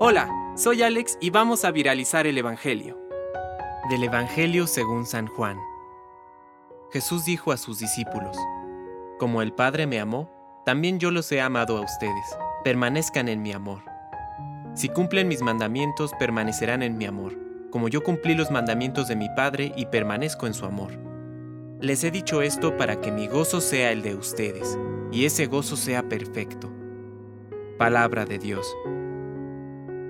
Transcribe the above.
Hola, soy Alex y vamos a viralizar el Evangelio. Del Evangelio según San Juan. Jesús dijo a sus discípulos, Como el Padre me amó, también yo los he amado a ustedes. Permanezcan en mi amor. Si cumplen mis mandamientos, permanecerán en mi amor, como yo cumplí los mandamientos de mi Padre y permanezco en su amor. Les he dicho esto para que mi gozo sea el de ustedes, y ese gozo sea perfecto. Palabra de Dios.